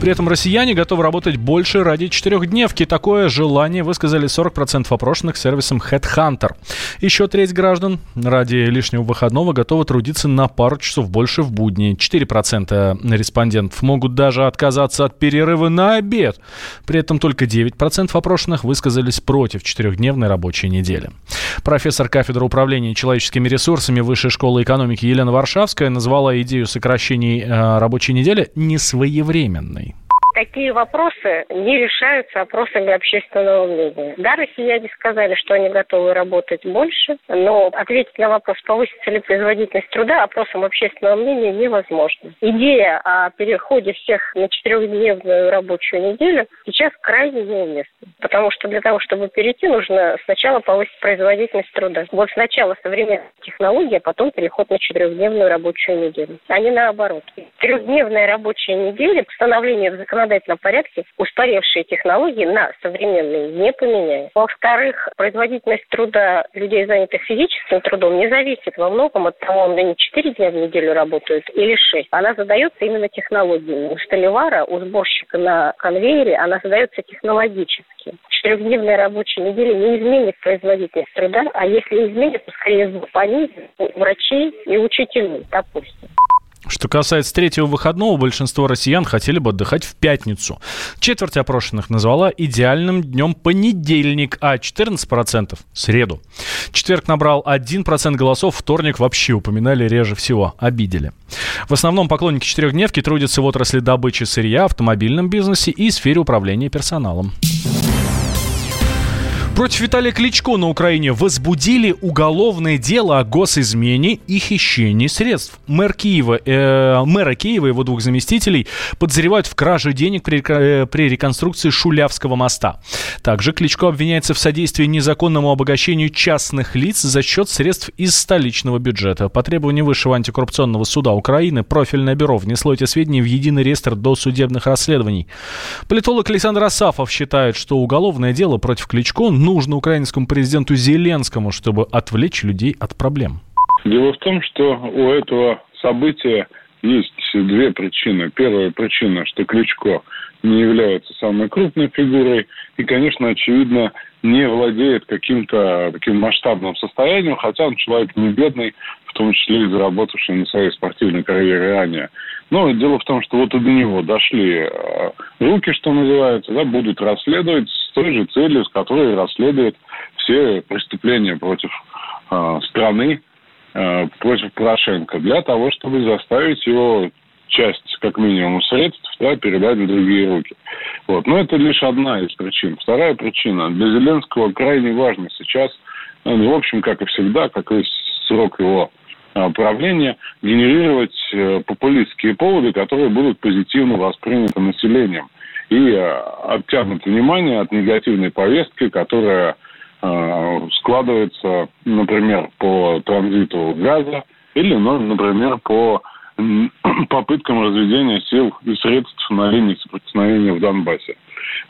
При этом россияне готовы работать больше ради четырехдневки. Такое желание высказали 40% опрошенных сервисом Headhunter. Еще треть граждан ради лишнего выходного готовы трудиться на пару часов больше в будни. 4% респондентов могут даже отказаться от перерыва на обед. При этом только 9% опрошенных высказались против четырехдневной рабочей недели. Профессор кафедры управления человеческими ресурсами Высшей школы экономики Елена Варшавская назвала идею сокращения э, рабочей недели несвоевременной такие вопросы не решаются опросами общественного мнения. Да, россияне сказали, что они готовы работать больше, но ответить на вопрос, повысится ли производительность труда, опросом общественного мнения невозможно. Идея о переходе всех на четырехдневную рабочую неделю сейчас крайне неуместна. Потому что для того, чтобы перейти, нужно сначала повысить производительность труда. Вот сначала современная технология, а потом переход на четырехдневную рабочую неделю, а не наоборот. Трехдневная рабочая неделя, постановление в законодательстве законодательном порядке устаревшие технологии на современные не поменяют. Во-вторых, производительность труда людей, занятых физическим трудом, не зависит во многом от того, они 4 дня в неделю работают или 6. Она задается именно технологиями. У столевара, у сборщика на конвейере она задается технологически. Четырехдневная рабочая неделя не изменит производительность труда, а если изменит, то скорее понизит врачей и учителей, допустим. Что касается третьего выходного, большинство россиян хотели бы отдыхать в пятницу. Четверть опрошенных назвала идеальным днем понедельник, а 14% – среду. Четверг набрал 1% голосов, вторник вообще упоминали реже всего, обидели. В основном поклонники четырехдневки трудятся в отрасли добычи сырья, автомобильном бизнесе и сфере управления персоналом. Против Виталия Кличко на Украине возбудили уголовное дело о госизмене и хищении средств. Мэр Киева, э, мэра Киева и его двух заместителей подозревают в краже денег при, э, при реконструкции Шулявского моста. Также Кличко обвиняется в содействии незаконному обогащению частных лиц за счет средств из столичного бюджета. По требованию Высшего антикоррупционного суда Украины профильное бюро внесло эти сведения в единый реестр досудебных расследований. Политолог Александр Асафов считает, что уголовное дело против Кличко нужно украинскому президенту Зеленскому, чтобы отвлечь людей от проблем? Дело в том, что у этого события есть две причины. Первая причина, что Кличко не является самой крупной фигурой и, конечно, очевидно, не владеет каким-то таким масштабным состоянием, хотя он человек не бедный, в том числе и заработавший на своей спортивной карьере ранее. Но дело в том, что вот и до него дошли э, руки, что называется, да, будут расследовать с той же целью, с которой расследуют все преступления против э, страны, э, против Порошенко, для того, чтобы заставить его часть, как минимум, средств да, передать в другие руки. Вот. Но это лишь одна из причин. Вторая причина. Для Зеленского крайне важно сейчас, ну, в общем, как и всегда, как и срок его а, правления, генерировать э, популистские поводы, которые будут позитивно восприняты населением и а, оттянут внимание от негативной повестки, которая а, складывается, например, по транзиту газа или, ну, например, по попыткам разведения сил и средств на линии соприкосновения в Донбассе.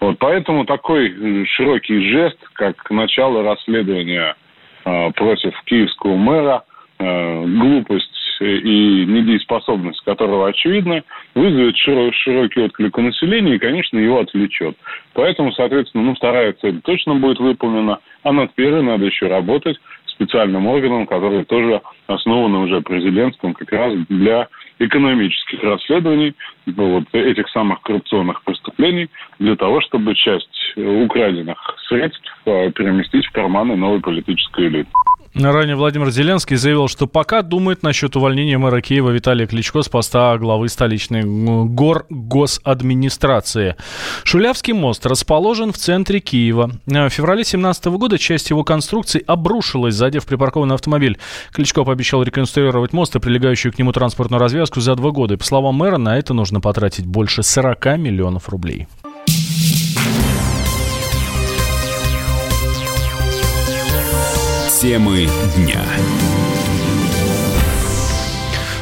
Вот, поэтому такой э, широкий жест, как начало расследования э, против киевского мэра, э, глупость и недееспособность которого очевидна, вызовет широкий отклик у населения и, конечно, его отвлечет. Поэтому, соответственно, ну, вторая цель точно будет выполнена, а над первой надо еще работать специальным органом, который тоже основан уже президентством как раз для экономических расследований вот, этих самых коррупционных преступлений для того, чтобы часть украденных средств э, переместить в карманы новой политической элиты. Ранее Владимир Зеленский заявил, что пока думает насчет увольнения мэра Киева Виталия Кличко с поста главы столичной гор госадминистрации. Шулявский мост расположен в центре Киева. В феврале 2017 года часть его конструкции обрушилась, задев припаркованный автомобиль. Кличко пообещал реконструировать мост и прилегающую к нему транспортную развязку за два года. И, по словам мэра, на это нужно потратить больше 40 миллионов рублей. Темы дня.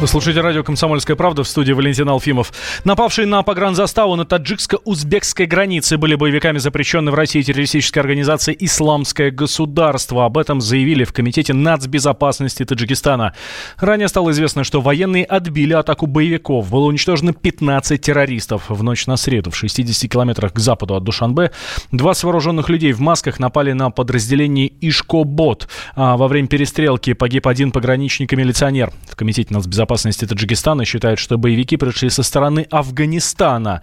Вы слушаете радио «Комсомольская правда» в студии Валентин Алфимов. Напавшие на погранзаставу на таджикско-узбекской границе были боевиками запрещенной в России террористической организации «Исламское государство». Об этом заявили в Комитете нацбезопасности Таджикистана. Ранее стало известно, что военные отбили атаку боевиков. Было уничтожено 15 террористов. В ночь на среду в 60 километрах к западу от Душанбе 20 вооруженных людей в масках напали на подразделение Ишкобот. А во время перестрелки погиб один пограничник и милиционер. В Комитете нацбезопасности безопасности Таджикистана считают, что боевики пришли со стороны Афганистана.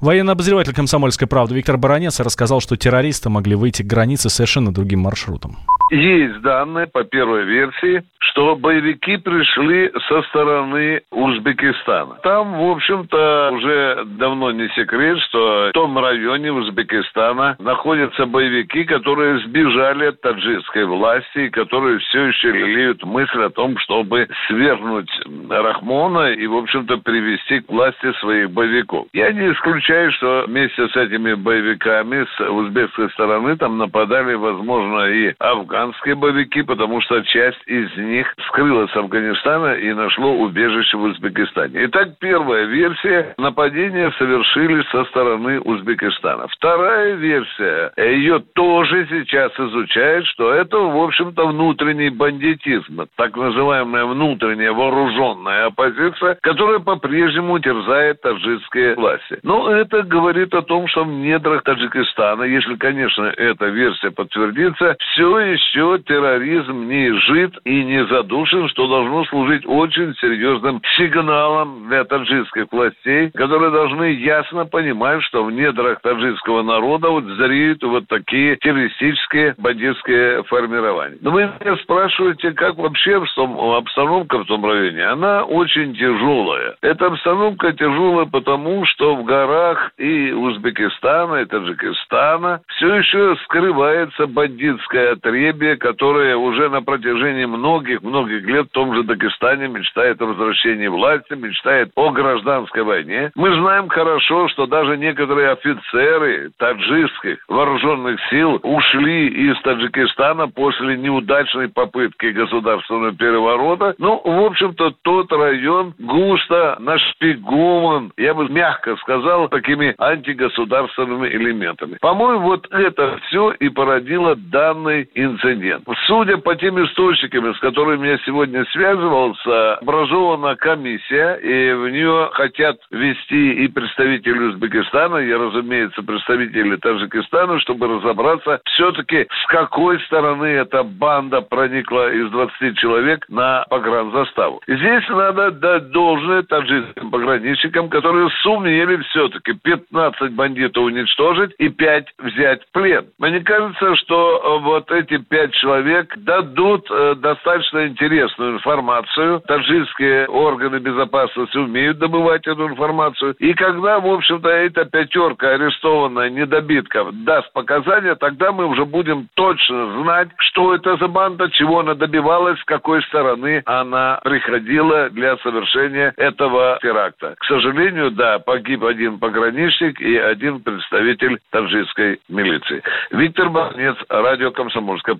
Военный обозреватель «Комсомольской правды» Виктор Баранец рассказал, что террористы могли выйти к границе совершенно другим маршрутом. Есть данные по первой версии, что боевики пришли со стороны Узбекистана. Там, в общем-то, уже давно не секрет, что в том районе Узбекистана находятся боевики, которые сбежали от таджикской власти и которые все еще лелеют мысль о том, чтобы свергнуть Рахмона и, в общем-то, привести к власти своих боевиков. Я не исключаю, что вместе с этими боевиками с узбекской стороны там нападали, возможно, и афганские боевики, потому что часть из них скрылась с Афганистана и нашло убежище в Узбекистане. Итак, первая версия. Нападение совершили со стороны Узбекистана. Вторая версия. Ее тоже сейчас изучают, что это, в общем-то, внутренний бандитизм. Так называемая внутренняя вооруженная оппозиция, которая по-прежнему терзает таджикские власти. Но это говорит о том, что в недрах Таджикистана, если, конечно, эта версия подтвердится, все еще терроризм не жит и не задушен, что должно служить очень серьезным сигналом для таджикских властей, которые должны ясно понимать, что в недрах таджикского народа вот зреют вот такие террористические бандитские формирования. Но вы меня спрашиваете, как вообще в том, обстановка в том районе? Она очень тяжелая. Эта обстановка тяжелая потому, что в горах и Узбекистана, и Таджикистана все еще скрывается бандитское отребие, которое уже на протяжении многих-многих лет в том же Дагестане мечтает о возвращении власти, мечтает о гражданской войне. Мы знаем хорошо, что даже некоторые офицеры таджикских вооруженных сил ушли из Таджикистана после неудачной попытки государственного переворота. Ну, в общем-то, тот район густо нашпигован, я бы мягко сказал, такими антигосударственными элементами. По-моему, вот это все и породило данный инцидент. Судя по тем источникам, с которыми я сегодня связывался, образована комиссия, и в нее хотят ввести и представители Узбекистана, и, разумеется, представители Таджикистана, чтобы разобраться все-таки с какой стороны эта банда проникла из 20 человек на погранзаставу. Здесь надо дать должное таджикским пограничникам, которые сумели все-таки 15 бандитов уничтожить и 5 взять в плен. Мне кажется, что э, вот эти 5 человек дадут э, достаточно интересную информацию. Таджикские органы безопасности умеют добывать эту информацию. И когда, в общем-то, эта пятерка арестованная недобитков даст показания, тогда мы уже будем точно знать, что это за банда, чего она добивалась, с какой стороны она приходила для совершения этого теракта. К сожалению, да, погиб один пограничник и один представитель таджикской милиции. Виктор Барнец, радио «Комсомольская